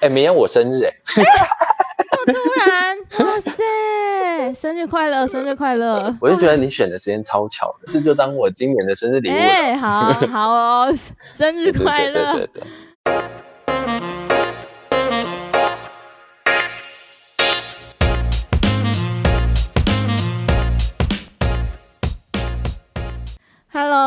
哎，明天我生日哎！突然，哇塞，生日快乐，生日快乐！我就觉得你选的时间超巧的，这就当我今年的生日礼物了。哎，好好哦，生日快乐！对对对对。Hello，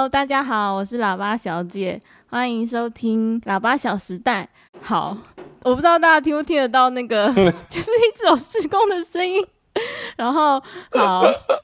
大家好，我是喇叭小姐，欢迎收听《喇叭小时代》。好。我不知道大家听不听得到那个，就是一直有施工的声音。然后好，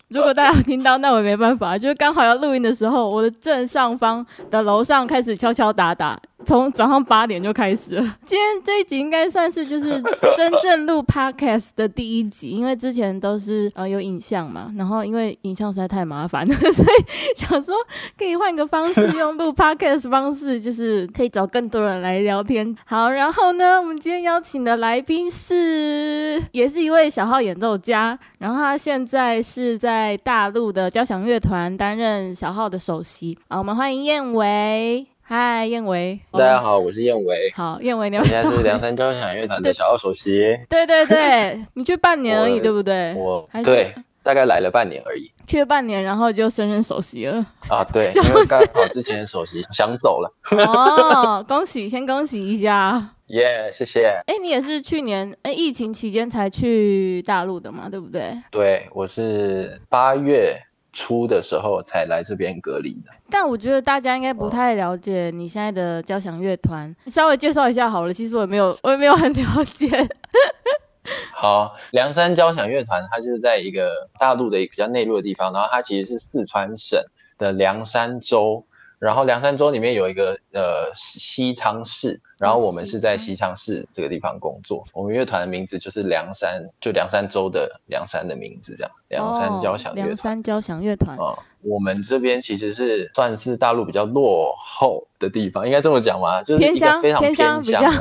如果大家有听到，那我也没办法，就是刚好要录音的时候，我的正上方的楼上开始敲敲打打。从早上八点就开始了。今天这一集应该算是就是 真正录 podcast 的第一集，因为之前都是呃有影像嘛，然后因为影像实在太麻烦了，所以想说可以换个方式，用录 podcast 方式，就是可以找更多人来聊天。好，然后呢，我们今天邀请的来宾是，也是一位小号演奏家，然后他现在是在大陆的交响乐团担任小号的首席。啊，我们欢迎燕维。嗨，燕维。大家好，我是燕维。好，燕维，你好。现在是梁山交响乐团的小二首席。对对对，你去半年而已，对不对？我对，大概来了半年而已。去了半年，然后就升任首席了。啊，对，因为刚好之前首席想走了。哦，恭喜，先恭喜一下。耶，谢谢。哎，你也是去年哎疫情期间才去大陆的嘛，对不对？对，我是八月。初的时候才来这边隔离的，但我觉得大家应该不太了解你现在的交响乐团，稍微介绍一下好了。其实我也没有，我也没有很了解。好，梁山交响乐团，它就是在一个大陆的一个比较内陆的地方，然后它其实是四川省的凉山州。然后凉山州里面有一个呃西昌市，然后我们是在西昌市这个地方工作。我们乐团的名字就是凉山，就凉山州的凉山的名字这样。凉山交响乐团。凉山交响乐团。哦，我们这边其实是算是大陆比较落后的地方，应该这么讲吗？就是一个非常偏乡，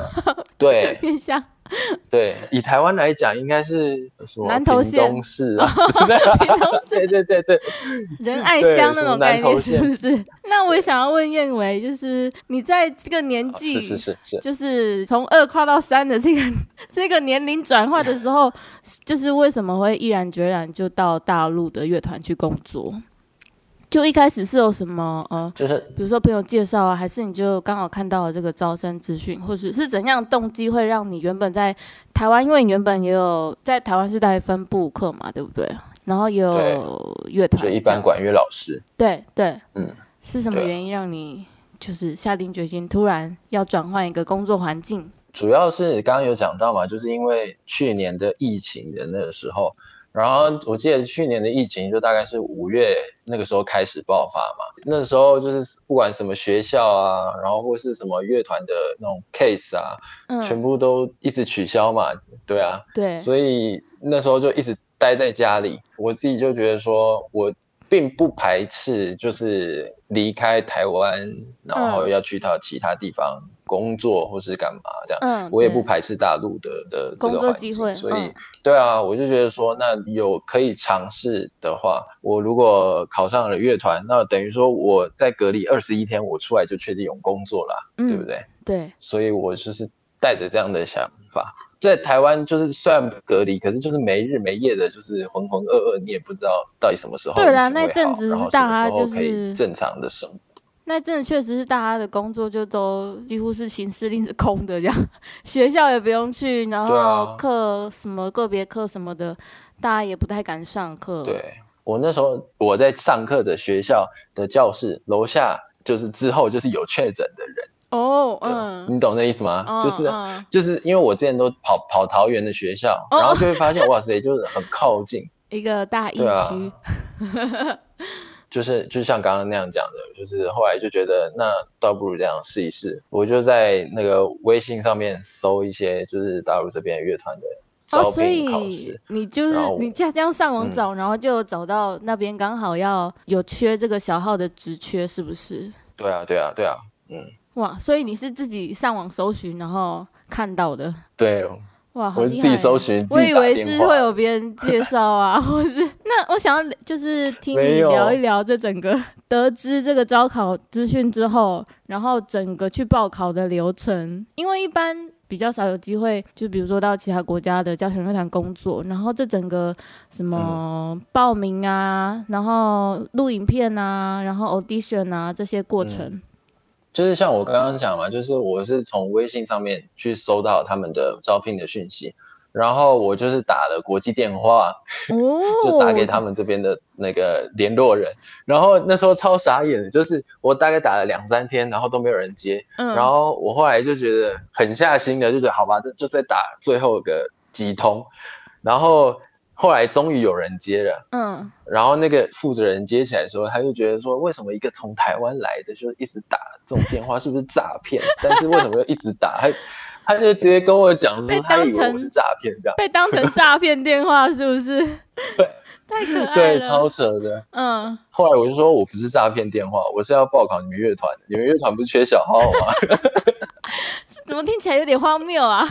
对，偏乡。对，以台湾来讲，应该是什么？南投县市啊，对对对对，仁爱乡那种概念是不是？那我也想要问燕维，就是你在这个年纪，是是是是，就是从二跨到三的这个这个年龄转换的时候，就是为什么会毅然决然就到大陆的乐团去工作？就一开始是有什么呃，就是比如说朋友介绍啊，还是你就刚好看到了这个招生资讯，或是是怎样动机会让你原本在台湾，因为你原本也有在台湾是在分部课嘛，对不对？然后有乐团，就一般管乐老师。对对，嗯，是什么原因让你就是下定决心突然要转换一个工作环境？主要是刚刚有讲到嘛，就是因为去年的疫情的那个时候。然后我记得去年的疫情就大概是五月那个时候开始爆发嘛，那时候就是不管什么学校啊，然后或是什么乐团的那种 case 啊，全部都一直取消嘛，对啊，对，所以那时候就一直待在家里，我自己就觉得说我并不排斥就是离开台湾，然后要去到其他地方。工作或是干嘛这样，嗯，我也不排斥大陆的的这个环境，所以对啊，我就觉得说，那有可以尝试的话，我如果考上了乐团，那等于说我在隔离二十一天，我出来就确定有工作了，对不对？对，所以我就是带着这样的想法，在台湾就是虽然隔离，可是就是没日没夜的，就是浑浑噩噩，你也不知道到底什么时候对啦，那阵子是大家就是正常的生活。那真的确实是大家的工作就都几乎是行事令是空的这样，学校也不用去，然后课什么个别课什么的，大家也不太敢上课。对我那时候我在上课的学校的教室楼下，就是之后就是有确诊的人哦，嗯，你懂那意思吗？就是就是因为我之前都跑跑桃园的学校，然后就会 发现哇塞，就是很靠近一个大疫区。就是就像刚刚那样讲的，就是后来就觉得那倒不如这样试一试。我就在那个微信上面搜一些，就是大陆这边乐团的招聘考试。你就是你这样上网找，然后就找到那边刚好要有缺这个小号的职缺，是不是？对啊，对啊，对啊，嗯。哇，所以你是自己上网搜寻，然后看到的？对。哇，我自己搜寻，我以为是会有别人介绍啊，或是那我想要就是听你聊一聊这整个 得知这个招考资讯之后，然后整个去报考的流程，因为一般比较少有机会，就比如说到其他国家的交响乐团工作，然后这整个什么报名啊，然后录影片啊，然后 audition 啊这些过程，就是像我刚刚讲嘛，就是我是从微信上面去收到他们的招聘的讯息，然后我就是打了国际电话，哦，就打给他们这边的那个联络人，然后那时候超傻眼的，就是我大概打了两三天，然后都没有人接，嗯，然后我后来就觉得很下心的，就觉得好吧，这就再打最后个几通，然后后来终于有人接了。嗯，然后那个负责人接起来的时候，他就觉得说，为什么一个从台湾来的就一直打这种电话，是不是诈骗？但是为什么又一直打？他他就直接跟我讲说，他以为当成我是诈骗这样。被当成诈骗电话是不是？对，太可爱对，超扯的。嗯，后来我就说我不是诈骗电话，我是要报考你们乐团的，你们乐团不是缺小号吗？这怎么听起来有点荒谬啊？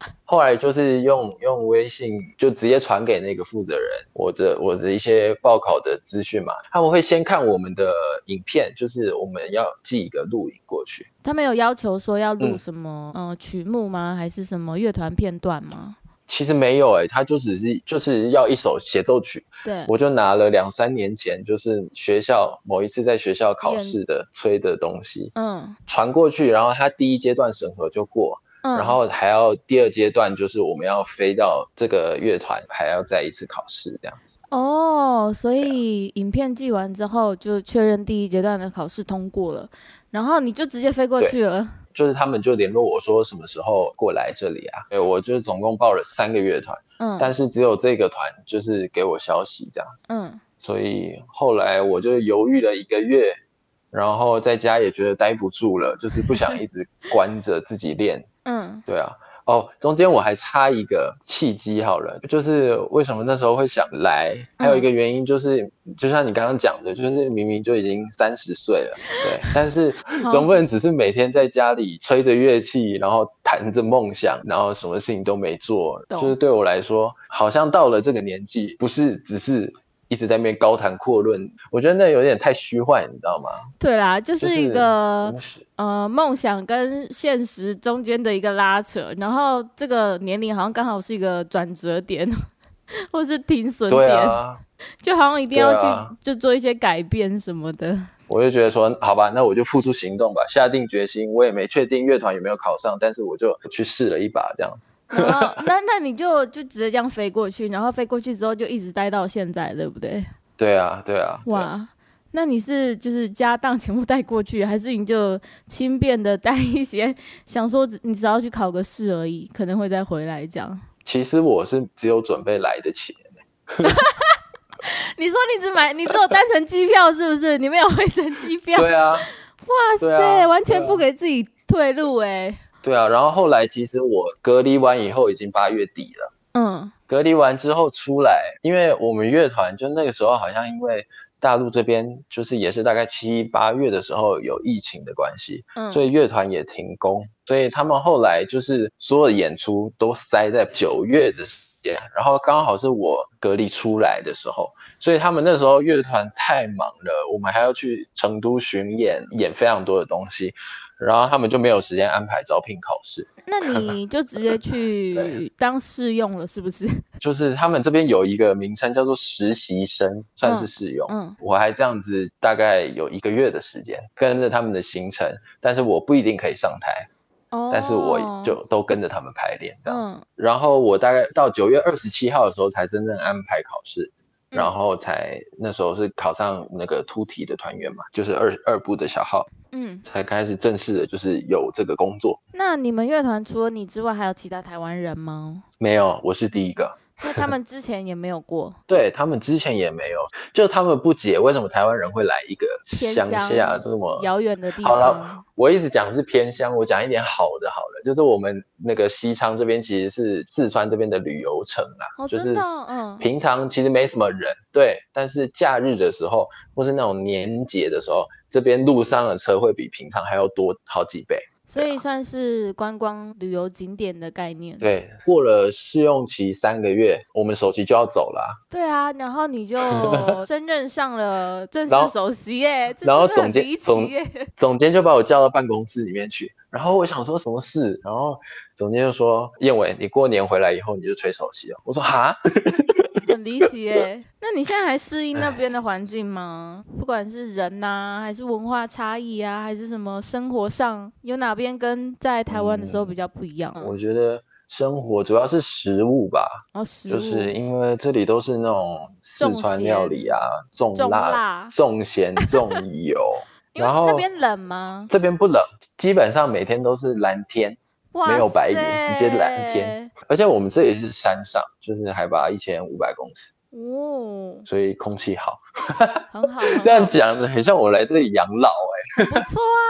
后来就是用用微信就直接传给那个负责人我的我的一些报考的资讯嘛，他们会先看我们的影片，就是我们要寄一个录影过去。他们有要求说要录嗯什么、呃曲目吗？还是什么？乐团片段吗？其实没有诶、他就只是就是要一首协奏曲，对，我就拿了两三年前就是学校某一次在学校考试的吹的东西嗯。传过去，然后他第一阶段审核就过，嗯，然后还要第二阶段就是我们要飞到这个乐团还要再一次考试这样子。哦，所以影片寄完之后就确认第一阶段的考试通过了，然后你就直接飞过去了。就是他们就联络我说什么时候过来这里啊？对，我就是总共报了三个乐团，嗯，但是只有这个团就是给我消息这样子，嗯所以后来我就犹豫了一个月，然后在家也觉得待不住了，就是不想一直关着自己练。嗯。对啊，哦，中间我还差一个契机好了，就是为什么那时候会想来，还有一个原因就是，就像你刚刚讲的，就是明明就已经三十岁了，对，但是好。总不能只是每天在家里吹着乐器，然后谈着梦想，然后什么事情都没做，懂。就是对我来说，好像到了这个年纪，不是只是。一直在那边高谈阔论，我觉得那有点太虚幻，你知道吗？对啦，就就是一个是呃梦想跟现实中间的一个拉扯，然后这个年龄好像刚好是一个转折点，或是停损点，啊，就好像一定要去、啊就做一些改变什么的。我就觉得说，好吧，那我就付出行动吧，下定决心。我也没确定乐团有没有考上，但是我就去试了一把，这样子。然后那那你就就直接这样飞过去，然后飞过去之后就一直待到现在，对不对？对啊，对啊，对哇，那你是就是家当全部带过去，还是你就轻便的带一些，想说你只要去考个试而已，可能会再回来这样？其实我是只有准备来的钱，你说你只买，你只有单程机票是不是？你没有回程机票？对啊，哇塞，啊完全不给自己退路哎、对啊。然后后来其实我隔离完以后已经八月底了，嗯隔离完之后出来，因为我们乐团就那个时候好像因为大陆这边就是也是大概七八月的时候有疫情的关系，嗯，所以乐团也停工，所以他们后来就是所有的演出都塞在九月的时间，然后刚好是我隔离出来的时候，所以他们那时候乐团太忙了，我们还要去成都巡演，演非常多的东西，然后他们就没有时间安排招聘考试。那你 就直接去当试用了，是不是？就是他们这边有一个名称叫做实习生，算是试用。嗯我还这样子大概有一个月的时间跟着他们的行程，但是我不一定可以上台。哦，但是我就都跟着他们排练这样子。嗯然后我大概到九月二十七号的时候才真正安排考试，嗯然后才那时候是考上那个突体的团员嘛，就是二二部的小号，嗯，才开始正式的就是有这个工作。那你们乐团除了你之外，还有其他台湾人吗？没有，我是第一个。那他们之前也没有过。对他们之前也没有，就他们不解为什么台湾人会来一个乡乡下这么遥远的地方好了，我一直讲是偏乡，我讲一点好的好了，就是我们那个西昌这边其实是四川这边的旅游城啊，哦，就是平常其实没什么人，对，但是假日的时候或是那种年节的时候，这边路上的车会比平常还要多好几倍。所以算是观光旅游景点的概念。对，过了试用期三个月，我们首席就要走了啊。对啊，然后你就 升任上了正式首席耶，这然后总监总耶。总监就把我叫到办公室里面去，然后我想说什么事，然后总监就说：“燕伟，你过年回来以后你就吹首席了。”我说：“哈。”很离奇耶。那你现在还适应那边的环境吗？不管是人呐、还是文化差异啊，还是什么生活上，有哪边跟在台湾的时候比较不一样啊？我觉得生活主要是食物吧，哦，食物就是因为这里都是那种四川料理啊，重重辣、重咸、重油，然后那边冷吗？这边不冷，基本上每天都是蓝天，哇没有白云直接蓝天而且我们这里是山上，就是海拔一千五百公尺，哦，所以空气好。很好，这样讲的很像我来这里养老哎、不错啊。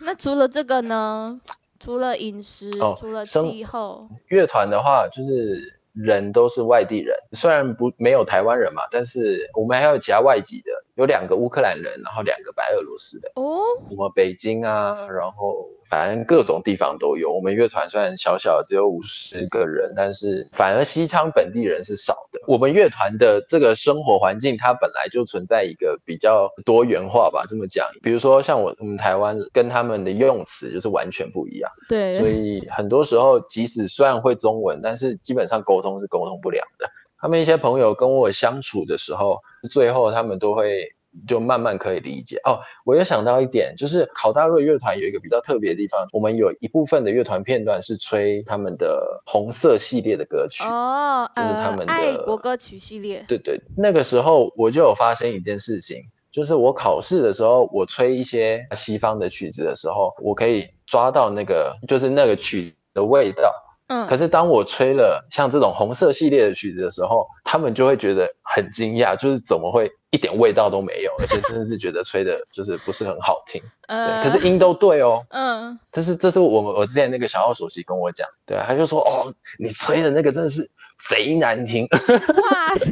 那除了这个呢？除了饮食，哦除了气候，乐团的话，就是人都是外地人，虽然不没有台湾人嘛，但是我们还有其他外籍的，有两个乌克兰人，然后两个白俄罗斯的。哦，我们北京啊，然后反正各种地方都有。我们乐团虽然小小，只有五十个人，但是反而西昌本地人是少的。我们乐团的这个生活环境，它本来就存在一个比较多元化吧，这么讲。比如说像我我们台湾跟他们的用词就是完全不一样，对，所以很多时候即使虽然会中文，但是基本上沟通是沟通不了的。他们一些朋友跟我相处的时候，最后他们都会就慢慢可以理解哦。我又想到一点，就是考大瑞乐团有一个比较特别的地方，我们有一部分的乐团片段是吹他们的红色系列的歌曲。哦，就是呃，他们的爱国歌曲系列，对对，那个时候我就有发生一件事情，就是我考试的时候，我吹一些西方的曲子的时候，我可以抓到那个就是那个曲的味道。嗯，可是当我吹了像这种红色系列的曲子的时候，他们就会觉得很惊讶，就是怎么会一点味道都没有，而且甚至是觉得吹的就是不是很好听。嗯，对，可是音都对哦。嗯，这是这是我们我之前那个小号首席跟我讲，对啊，他就说哦，你吹的那个真的是贼难听。哇塞，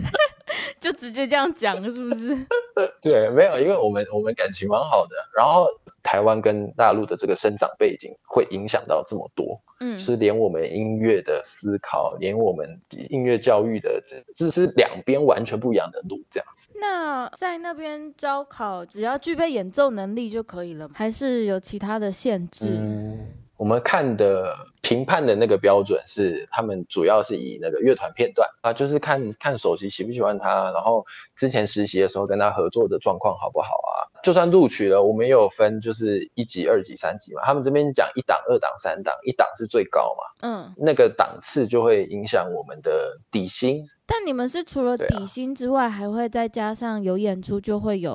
就直接这样讲是不是？对，没有，因为我们我们感情蛮好的，然后台湾跟大陆的这个生长背景会影响到这么多，嗯，是连我们音乐的思考，连我们音乐教育的，这这是两边完全不一样的路，这样子。那在那边招考，只要具备演奏能力就可以了吗，还是有其他的限制？嗯，我们看的评判的那个标准是，他们主要是以那个乐团片段啊，就是看看首席喜不喜欢他，然后之前实习的时候跟他合作的状况好不好啊。就算录取了，我们也有分就是一级、二级、三级嘛。他们这边讲一档、二档、三档，一档是最高嘛，嗯，那个档次就会影响我们的底薪。但你们是除了底薪之外，还会再加上有演出，就会有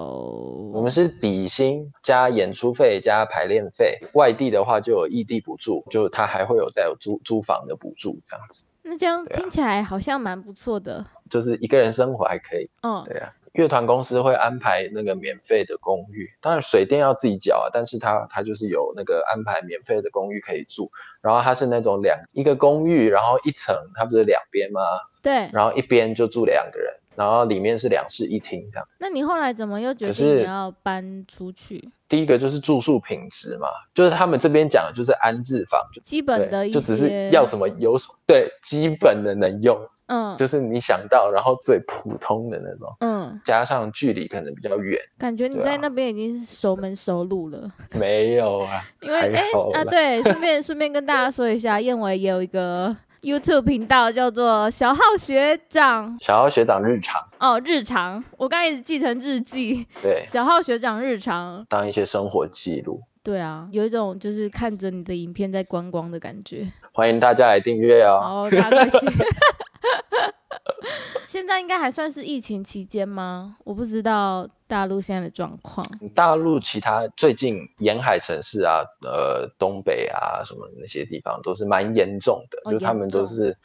我们是底薪加演出费加排练费，外地的话就有异地补助，就他还会有再有租租房的补助这样子。那这样听起来好像蛮不错的。就是一个人生活还可以。嗯，对啊，乐团公司会安排那个免费的公寓，当然水电要自己缴啊，但是它它就是有那个安排免费的公寓可以住，然后它是那种两一个公寓，然后一层它不是两边吗？对。然后一边就住两个人，然后里面是两室一厅这样子。那你后来怎么又决定你要搬出去？第一个就是住宿品质嘛，就是他们这边讲的就是安置房，就基本的对，一就只是要什么有什么，对，基本的能用，嗯就是你想到，然后最普通的那种，嗯，加上距离可能比较远，感觉你在那边已经是熟门熟路了。没有啊，因为哎啊，对，顺便顺便跟大家说一下，燕伟也有一个 YouTube 频道叫做小浩学长小浩学长日常，哦日常，我刚才一直记成日记，对，小浩学长日常。当一些生活记录，对啊，有一种就是看着你的影片在观光的感觉。欢迎大家来订阅哦。哦，大家快去！现在应该还算是疫情期间吗？我不知道大陆现在的状况。大陆其他最近沿海城市啊，呃，东北啊什么那些地方都是蛮严重的，哦就他们都是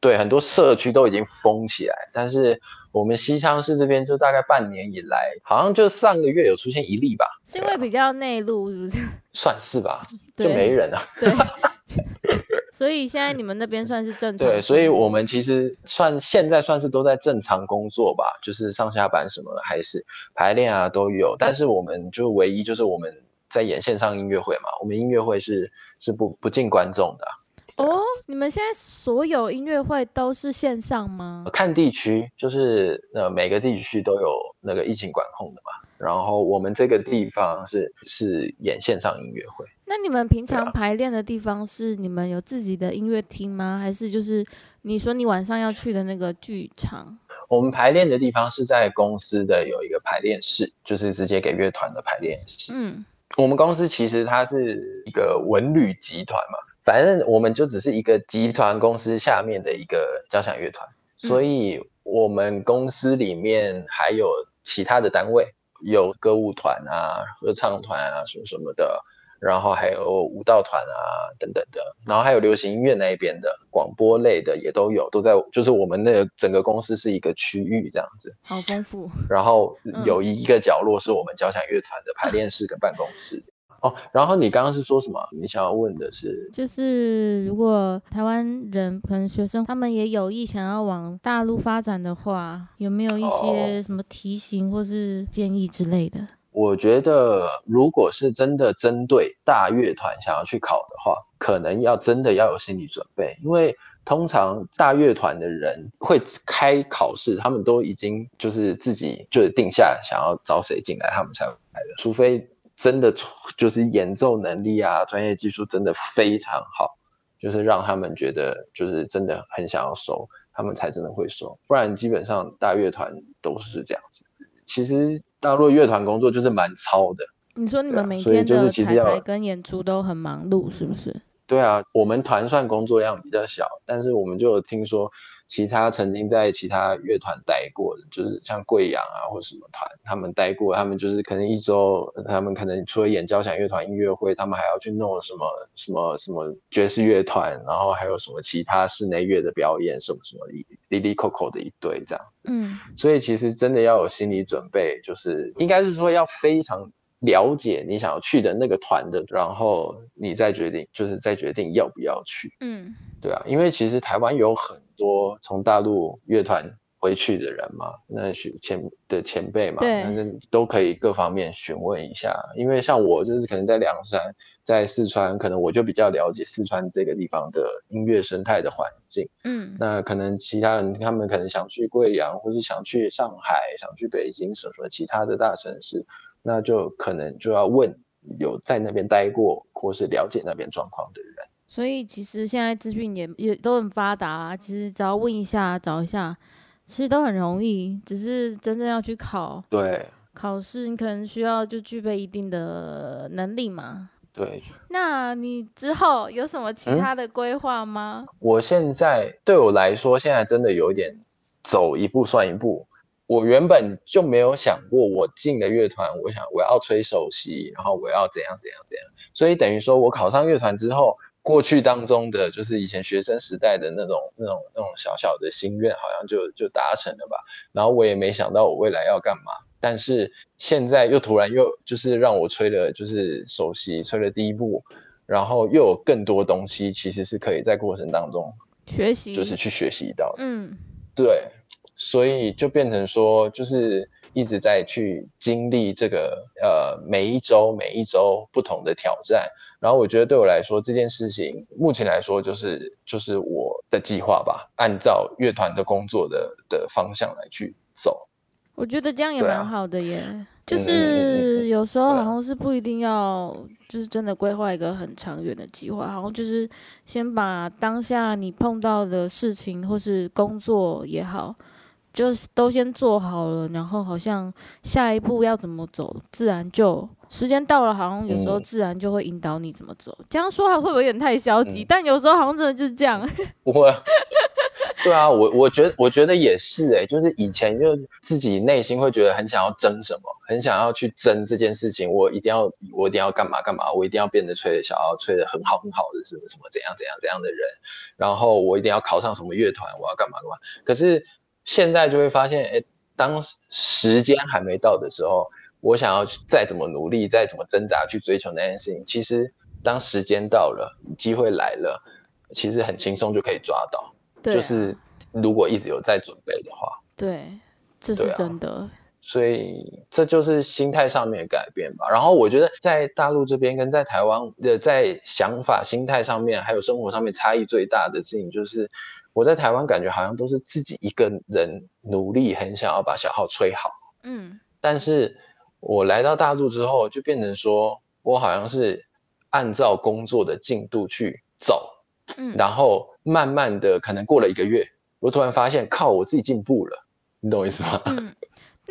对很多社区都已经封起来，但是我们西昌市这边就大概半年以来，好像就上个月有出现一例吧，是因为比较内陆，是不是？算是吧，就对没人啊。对。所以现在你们那边算是正常。对，所以我们其实算现在算是都在正常工作吧，就是上下班什么的还是排练啊都有，但是我们就唯一就是我们在演线上音乐会嘛，我们音乐会是是不不进观众的。哦，你们现在所有音乐会都是线上吗？看地区，就是呃每个地区都有那个疫情管控的嘛。然后我们这个地方是是演线上音乐会。那你们平常排练的地方是你们有自己的音乐厅吗？还是就是你说你晚上要去的那个剧场？我们排练的地方是在公司的有一个排练室，就是直接给乐团的排练室。嗯，我们公司其实它是一个文旅集团嘛，反正我们就只是一个集团公司下面的一个交响乐团，所以我们公司里面还有其他的单位。有歌舞团啊、合唱团啊什么什么的，然后还有舞蹈团啊等等的，然后还有流行音乐那一边的广播类的也都有，都在就是我们那个整个公司是一个区域这样子，好丰富。然后有一个角落是我们交响乐团的排练室跟办公室。哦，然后你刚刚是说什么？你想要问的是，就是如果台湾人可能学生他们也有意想要往大陆发展的话，有没有一些什么提醒或是建议之类的？我觉得，如果是真的针对大乐团想要去考的话，可能要真的要有心理准备，因为通常大乐团的人会开考试，他们都已经就是自己就是定下想要招谁进来，他们才来的，除非。真的就是演奏能力啊，专业技术真的非常好，就是让他们觉得就是真的很想要收，他们才真的会收。不然基本上大乐团都是这样子。其实大陆乐团工作就是蛮操的。你说你们每天的彩排跟演出都很忙碌，是不是？对啊，我们团算工作量比较小，但是我们就有听说。其他曾经在其他乐团待过的，就是像贵阳啊或什么团，他们待过，他们就是可能一周，他们可能除了演交响乐团音乐会，他们还要去弄什么什么什么爵士乐团，然后还有什么其他室内乐的表演，什么什么哩哩哩扣扣的一堆这样子。嗯，所以其实真的要有心理准备，就是应该是说要非常了解你想要去的那个团的，然后你再决定，就是再决定要不要去。嗯，对啊，因为其实台湾有很。多从大陆乐团回去的人嘛，那是前的前辈嘛，那都可以各方面询问一下。因为像我就是可能在凉山，在四川，可能我就比较了解四川这个地方的音乐生态的环境。嗯，那可能其他人他们可能想去贵阳，或是想去上海，想去北京，什么其他的大城市，那就可能就要问有在那边待过或是了解那边状况的人。所以其实现在资讯也也都很发达，啊其实只要问一下、找一下，其实都很容易。只是真正要去考，对考试，你可能需要就具备一定的能力嘛。对。那你之后有什么其他的规划吗？我现在对我来说，现在真的有点走一步算一步。我原本就没有想过，我进了乐团，我想我要吹首席，然后我要怎样怎样怎样。所以等于说我考上乐团之后。过去当中的就是以前学生时代的那种那种那种小小的心愿，好像就就达成了吧。然后我也没想到我未来要干嘛，但是现在又突然又就是让我吹了，就是首席吹了第一步，然后又有更多东西，其实是可以在过程当中学习，就是去学习到。嗯，对，所以就变成说，就是一直在去经历这个呃每一周每一周不同的挑战。然后我觉得对我来说这件事情，目前来说就是就是我的计划吧，按照乐团的工作的的方向来去走。我觉得这样也蛮好的耶，就是有时候好像是不一定要，就是真的规划一个很长远的计划，好像就是先把当下你碰到的事情或是工作也好。就是都先做好了，然后好像下一步要怎么走，自然就时间到了，好像有时候自然就会引导你怎么走。这样说还会不会有点太消极？但有时候好像真的就是这样。不会，对啊，我我觉得我觉得也是哎，就是以前就自己内心会觉得很想要争什么，很想要去争这件事情，我一定要我一定要干嘛干嘛，我一定要变得吹得小，吹的很好很好的什么什么怎样怎样怎样的人，然后我一定要考上什么乐团，我要干嘛干嘛。可是。现在就会发现，哎，当时间还没到的时候，我想要再怎么努力，再怎么挣扎去追求那件事情，其实当时间到了，机会来了，其实很轻松就可以抓到。对，就是如果一直有在准备的话。对，这是真的。所以这就是心态上面的改变吧。然后我觉得在大陆这边跟在台湾的在想法、心态上面，还有生活上面差异最大的事情，就是我在台湾感觉好像都是自己一个人努力，很想要把小号吹好。嗯，但是我来到大陆之后，就变成说我好像是按照工作的进度去走，嗯，然后慢慢的可能过了一个月，我突然发现靠，我自己进步了，你懂我意思吗？嗯。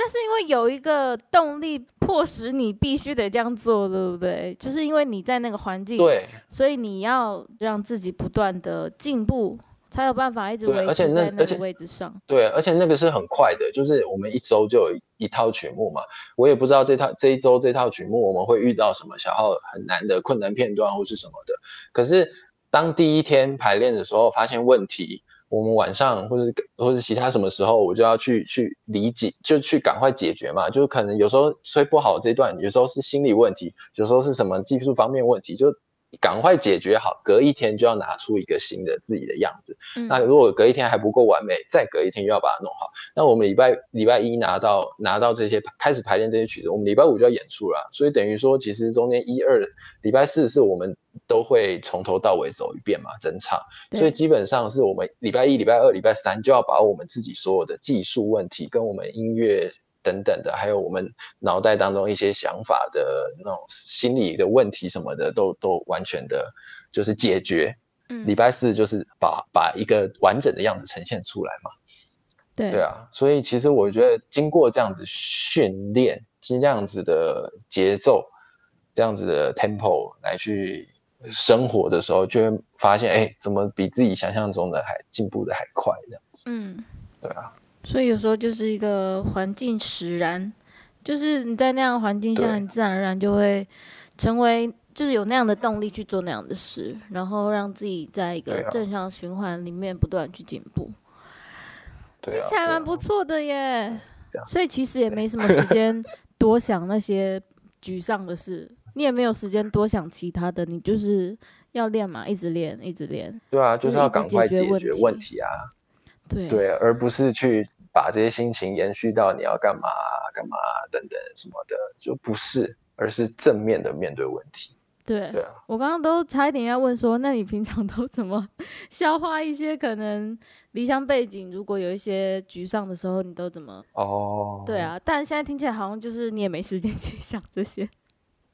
那是因为有一个动力迫使你必须得这样做，对不对？就是因为你在那个环境，对，所以你要让自己不断的进步，才有办法一直维持在那个位置上。对，而且那个是很快的，就是我们一周就有一套曲目嘛。我也不知道这套这一周这套曲目我们会遇到什么小号很难的困难片段或是什么的。可是当第一天排练的时候发现问题。我们晚上或者或者其他什么时候，我就要去去理解，就去赶快解决嘛。就可能有时候吹不好这段，有时候是心理问题，有时候是什么技术方面问题，就赶快解决好。隔一天就要拿出一个新的自己的样子。那如果隔一天还不够完美，再隔一天又要把它弄好。那我们礼拜礼拜一拿到拿到这些开始排练这些曲子，我们礼拜五就要演出了。所以等于说，其实中间一二礼拜四是我们。都会从头到尾走一遍嘛，整场，所以基本上是我们礼拜一、礼拜二、礼拜三就要把我们自己所有的技术问题、跟我们音乐等等的，还有我们脑袋当中一些想法的那种心理的问题什么的，都都完全的，就是解决。嗯，礼拜四就是把把一个完整的样子呈现出来嘛。对对啊，所以其实我觉得经过这样子训练，这样子的节奏，这样子的 tempo 来去。生活的时候就会发现，哎，怎么比自己想象中的还进步的还快这样子？嗯，对啊。所以有时候就是一个环境使然，就是你在那样环境下，你自然而然就会成为，就是有那样的动力去做那样的事，然后让自己在一个正向循环里面不断去进步。啊，听起来蛮不错的耶。所以其实也没什么时间多想那些沮丧的事。你也没有时间多想其他的，你就是要练嘛，一直练，一直练。对啊，就是要赶快解决问题啊。对对，而不是去把这些心情延续到你要干嘛干嘛等等什么的，就不是，而是正面的面对问题。对对啊，我刚刚都差一点要问说，那你平常都怎么消化一些可能离乡背景？如果有一些沮丧的时候，你都怎么？哦，对啊，但现在听起来好像就是你也没时间去想这些。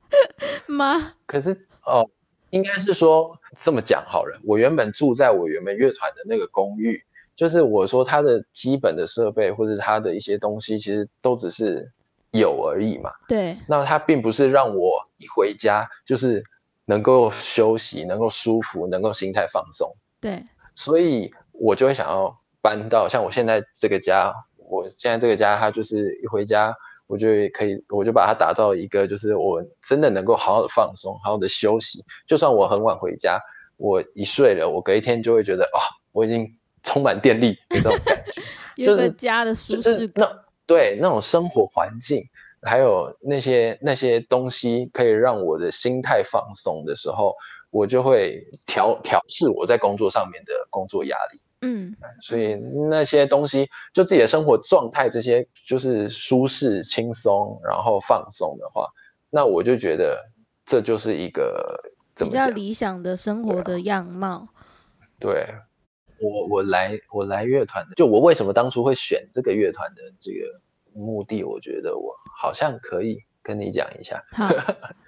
吗？可是哦，应该是说这么讲好了。我原本住在我原本乐团的那个公寓，就是我说它的基本的设备或者它的一些东西，其实都只是有而已嘛。对。那它并不是让我一回家就是能够休息、能够舒服、能够心态放松。对。所以我就会想要搬到像我现在这个家，我现在这个家，它就是一回家。我就可以，我就把它打造一个，就是我真的能够好好的放松，好好的休息。就算我很晚回家，我一睡了，我隔一天就会觉得哦，我已经充满电力 那种感觉，就是家的舒适感。那对那种生活环境，还有那些那些东西，可以让我的心态放松的时候，我就会调调试我在工作上面的工作压力。嗯，所以那些东西，就自己的生活状态，这些就是舒适、轻松，然后放松的话，那我就觉得这就是一个比较理想的生活的样貌。对，我我来我来乐团的，就我为什么当初会选这个乐团的这个目的，我觉得我好像可以跟你讲一下。好，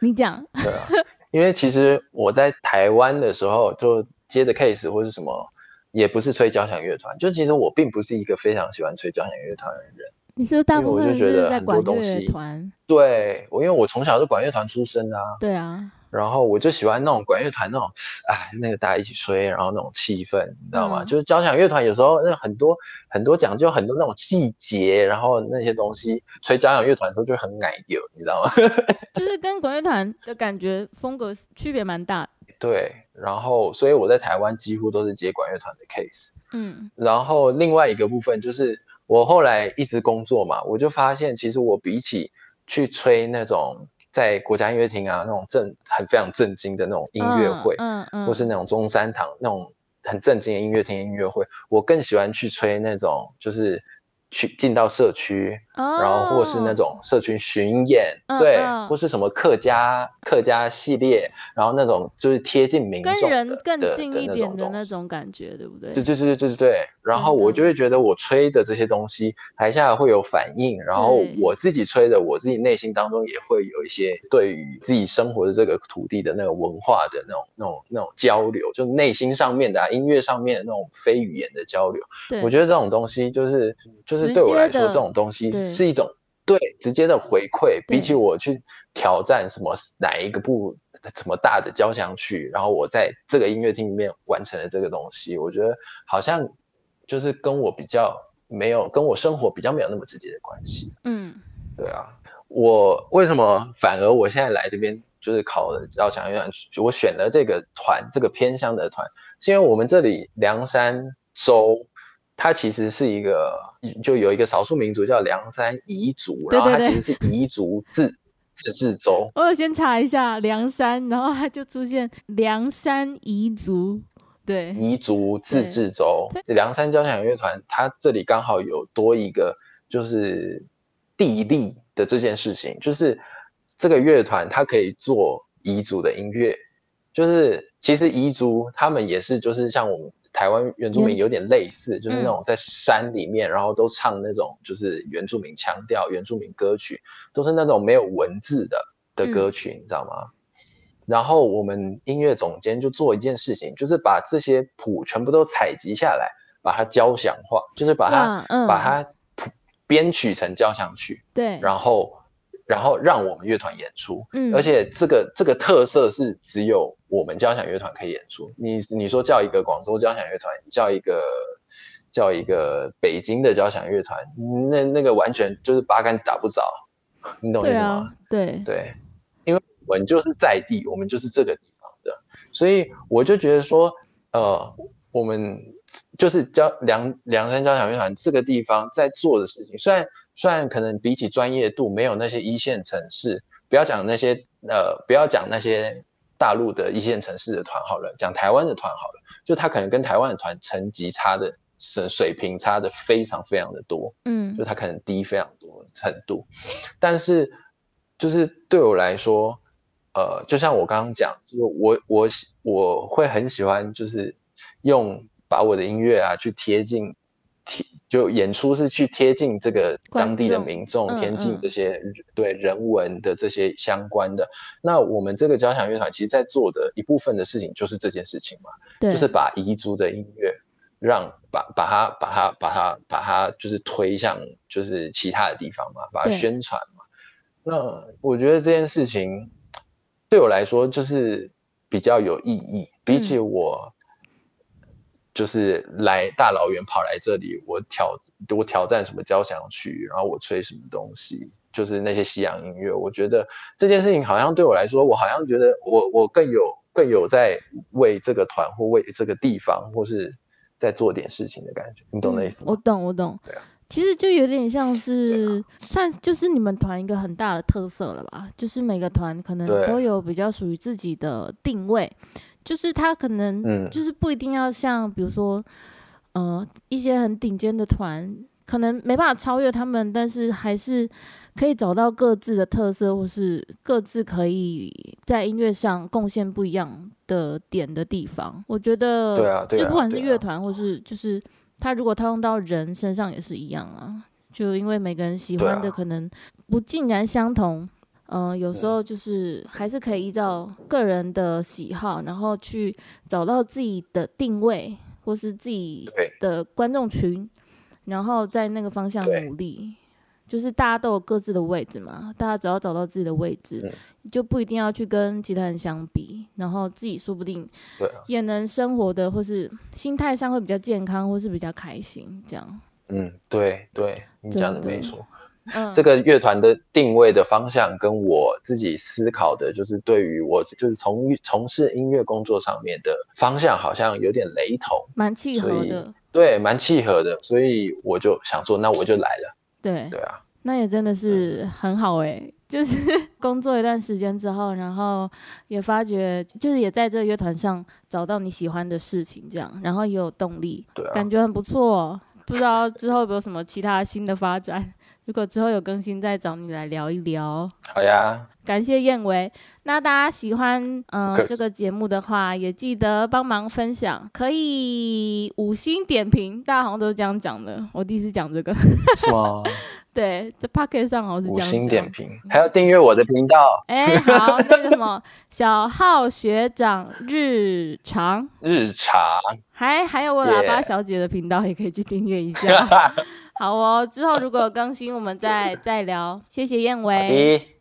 你讲。对啊，因为其实我在台湾的时候，就接的 case 或是什么。也不是吹交响乐团，就其实我并不是一个非常喜欢吹交响乐团的人。你是大部分是在管乐团？对，我因为我从小是管乐团出身啊。对啊。然后我就喜欢那种管乐团那种，哎，那个大家一起吹，然后那种气氛，你知道吗？就是交响乐团有时候那很多很多讲究很多那种细节，然后那些东西吹交响乐团的时候就很奶油，你知道吗？就是跟管乐团的感觉风格区别蛮大。对，然后所以我在台湾几乎都是接管乐团的 case，嗯，然后另外一个部分就是我后来一直工作嘛，我就发现其实我比起去吹那种在国家音乐厅啊那种正很非常震惊的那种音乐会，嗯嗯，或是那种中山堂那种很震惊的音乐厅音乐会，我更喜欢去吹那种就是。去进到社区，哦，然后或是那种社群巡演，嗯对，嗯或是什么客家客家系列，然后那种就是贴近民众跟的人更的近一点的那种感觉，对不对？对对对对对然后我就会觉得我吹的这些东西，台下会有反应，然后我自己吹的，我自己内心当中也会有一些对于自己生活的这个土地的那个文化的那种那种那种交流，就内心上面的、啊、音乐上面的那种非语言的交流。对，我觉得这种东西就是就是直对我来说，这种东西是一种对直接的回馈，比起我去挑战什么哪一个部什么大的交响曲，然后我在这个音乐厅里面完成了这个东西，我觉得好像就是跟我比较没有跟我生活比较没有那么直接的关系。嗯对啊，我为什么反而我现在来这边就是考了交响乐团，我选了这个团，这个偏乡的团，是因为我们这里凉山州，它其实是一个就有一个少数民族叫凉山彝族，然后它其实是彝族自自治州。我有先查一下凉山，然后它就出现凉山彝族，对，彝族自治州对。凉山交响乐团，它这里刚好有多一个就是地利的这件事情，就是这个乐团它可以做彝族的音乐，就是其实彝族他们也是就是像我们台湾原住民有点类似，就是那嗯种在山里面，然后都唱那种就是原住民腔调、原住民歌曲，都是那种没有文字的的歌嗯曲，你知道吗？然后我们音乐总监就做一件事情，就是把这些谱全部都采集下来，把它交响化，就是把它、嗯。把它谱编曲成交响曲，对，然后然后让我们乐团演出。嗯，而且这个这个特色是只有我们交响乐团可以演出。你你说叫一个广州交响乐团，叫一个叫一个北京的交响乐团，那那个完全就是八竿子打不着，你懂意思吗？啊，对，对，因为我们就是在地，我们就是这个地方的，所以我就觉得说，呃，我们就是交梁梁山交响乐团这个地方在做的事情，虽然虽然可能比起专业度没有那些一线城市，不要讲那些呃，不要讲那些大陆的一线城市的团好了，讲台湾的团好了，就他可能跟台湾的团层级差的水水平差的非常非常的多，嗯。就他可能低非常多程度，但是就是对我来说，呃，就像我刚刚讲，就是我我喜我会很喜欢，就是用把我的音乐啊去贴近贴，就演出是去贴近这个当地的民众，嗯贴近嗯这些对人文的这些相关的。那我们这个交响乐团其实在做的一部分的事情就是这件事情嘛。就是把彝族的音乐让把把它把它把它把它就是推向就是其他的地方嘛，把它宣传嘛。那我觉得这件事情对我来说就是比较有意义，比起嗯我就是来大老远跑来这里，我挑我挑战什么交响曲，然后我吹什么东西。就是那些西洋音乐，我觉得这件事情好像对我来说，我好像觉得我我更有更有在为这个团或为这个地方或是在做点事情的感觉，你懂那意思嗯？我？懂，我懂。对啊其实就有点像是算就是你们团一个很大的特色了吧，就是每个团可能都有比较属于自己的定位，就是他可能嗯就是不一定要像比如说呃一些很顶尖的团，可能没办法超越他们，但是还是可以找到各自的特色，或是各自可以在音乐上贡献不一样的点的地方。我觉得，对啊就不管是乐团或是就是他如果套用到人身上也是一样啊，就因为每个人喜欢的可能不尽然相同。嗯、有时候就是还是可以依照个人的喜好，然后去找到自己的定位，或是自己的观众群，然后在那个方向努力。就是大家都有各自的位置嘛，大家只要找到自己的位置，嗯就不一定要去跟其他人相比，然后自己说不定也能生活的，或是心态上会比较健康，或是比较开心，这样。嗯，对对，你讲的没错。嗯，这个乐团的定位的方向跟我自己思考的，就是对于我就是从从事音乐工作上面的方向，好像有点雷同，蛮契合的，对，蛮契合的，所以我就想说，那我就来了，对，对啊，那也真的是很好诶、就是 工作一段时间之后，然后也发觉，就是也在这个乐团上找到你喜欢的事情，这样，然后也有动力，对啊，感觉很不错、哦。不知道之后有没有什么其他新的发展。如果之后有更新，再找你来聊一聊。好呀，感谢燕维。那大家喜欢嗯、可这个节目的话，也记得帮忙分享，可以五星点评。大家好像都是这样讲的，我第一次讲这个。是吗？对，在 p o c k e t 上好像是五这样讲。星点评，还要订阅我的频道 哎、好，那个什么小号学长日常，日常。还还有我喇叭小姐的频道，也可以去订阅一下。好哦，之后如果有更新，我们再再聊。谢谢燕尾。